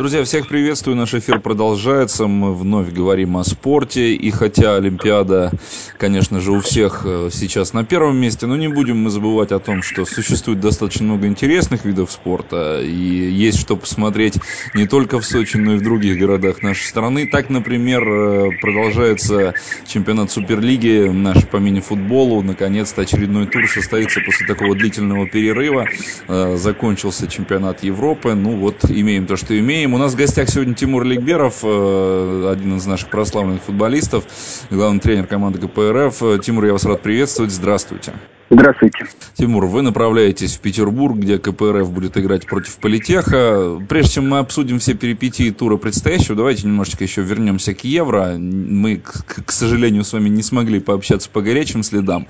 Друзья, всех приветствую. Наш эфир продолжается. Мы вновь говорим о спорте. И хотя Олимпиада, конечно же, у всех э, сейчас на первом месте, но не будем мы забывать о том, что существует достаточно много интересных видов спорта. И есть что посмотреть не только в Сочи, но и в других городах нашей страны. Так, например, э, продолжается чемпионат Суперлиги наш по мини-футболу. Наконец-то очередной тур состоится после такого длительного перерыва. Э, закончился чемпионат Европы. Ну вот, имеем то, что имеем у нас в гостях сегодня Тимур Ликберов, э, один из наших прославленных футболистов, главный тренер команды КПРФ. Э, Тимур, я вас рад приветствовать. Здравствуйте. Здравствуйте. Тимур, вы направляетесь в Петербург, где КПРФ будет играть против Политеха. Прежде чем мы обсудим все перипетии тура предстоящего, давайте немножечко еще вернемся к Евро. Мы, к, сожалению, с вами не смогли пообщаться по горячим следам.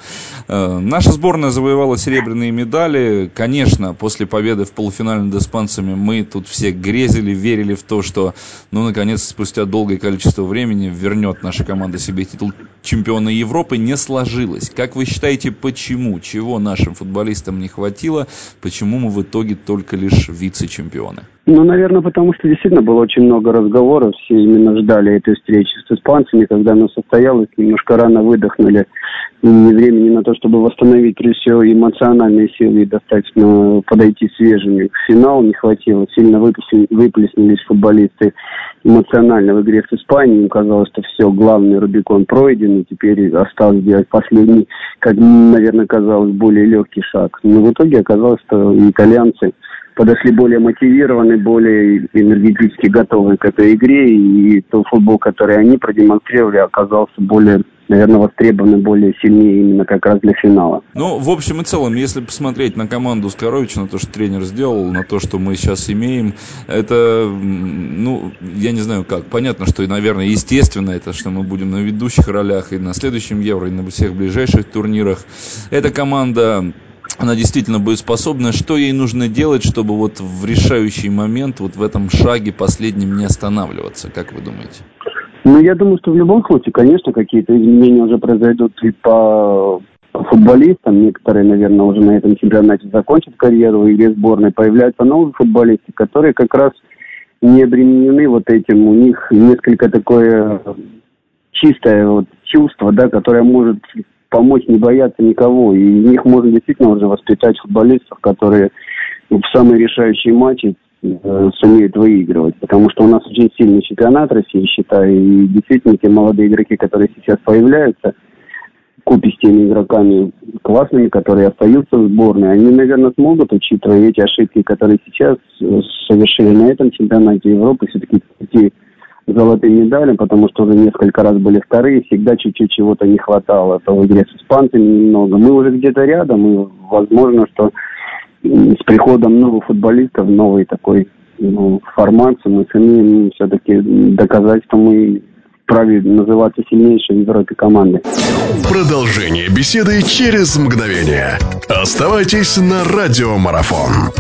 Э, наша сборная завоевала серебряные медали. Конечно, после победы в полуфинале над испанцами мы тут все грезили, верили в то, что, ну, наконец, спустя долгое количество времени вернет наша команда себе титул чемпиона Европы. Не сложилось. Как вы считаете, почему? Почему, чего нашим футболистам не хватило, почему мы в итоге только лишь вице-чемпионы? Ну, наверное, потому что действительно было очень много разговоров, все именно ждали этой встречи с испанцами, когда она состоялась, немножко рано выдохнули, и времени на то, чтобы восстановить, всего, эмоциональные силы и достаточно подойти свежими. К финалу не хватило, сильно выплеснулись футболисты эмоционально в игре с Испанией. Казалось, что все, главный Рубикон пройден, и теперь осталось сделать последний, как, наверное, казалось, более легкий шаг. Но в итоге оказалось, что итальянцы подошли более мотивированы, более энергетически готовы к этой игре, и тот футбол, который они продемонстрировали, оказался более наверное, востребованы более сильнее именно как раз для финала. Ну, в общем и целом, если посмотреть на команду Скоровича, на то, что тренер сделал, на то, что мы сейчас имеем, это, ну, я не знаю как. Понятно, что, наверное, естественно это, что мы будем на ведущих ролях и на следующем Евро, и на всех ближайших турнирах. Эта команда она действительно боеспособна. Что ей нужно делать, чтобы вот в решающий момент, вот в этом шаге последнем не останавливаться, как вы думаете? Ну, я думаю, что в любом случае, конечно, какие-то изменения уже произойдут и по футболистам. Некоторые, наверное, уже на этом чемпионате закончат карьеру игре сборной. Появляются новые футболисты, которые как раз не обременены вот этим. У них несколько такое чистое вот чувство, да, которое может помочь не бояться никого. И в них можно действительно уже воспитать футболистов, которые в самые решающие матчи Э, сумеют выигрывать. Потому что у нас очень сильный чемпионат России, считаю, и действительно те молодые игроки, которые сейчас появляются, купе с теми игроками классными, которые остаются в сборной, они, наверное, смогут, учитывая эти ошибки, которые сейчас э, совершили на этом чемпионате Европы, все-таки золотым медалям, потому что уже несколько раз были вторые, всегда чуть-чуть чего-то не хватало. То в игре с испанцами немного. Мы уже где-то рядом, и возможно, что с приходом новых футболистов, новой такой ну, формации, мы сумеем все-таки доказать, что мы вправе называться сильнейшей в Европе командой. Продолжение беседы через мгновение. Оставайтесь на радиомарафон.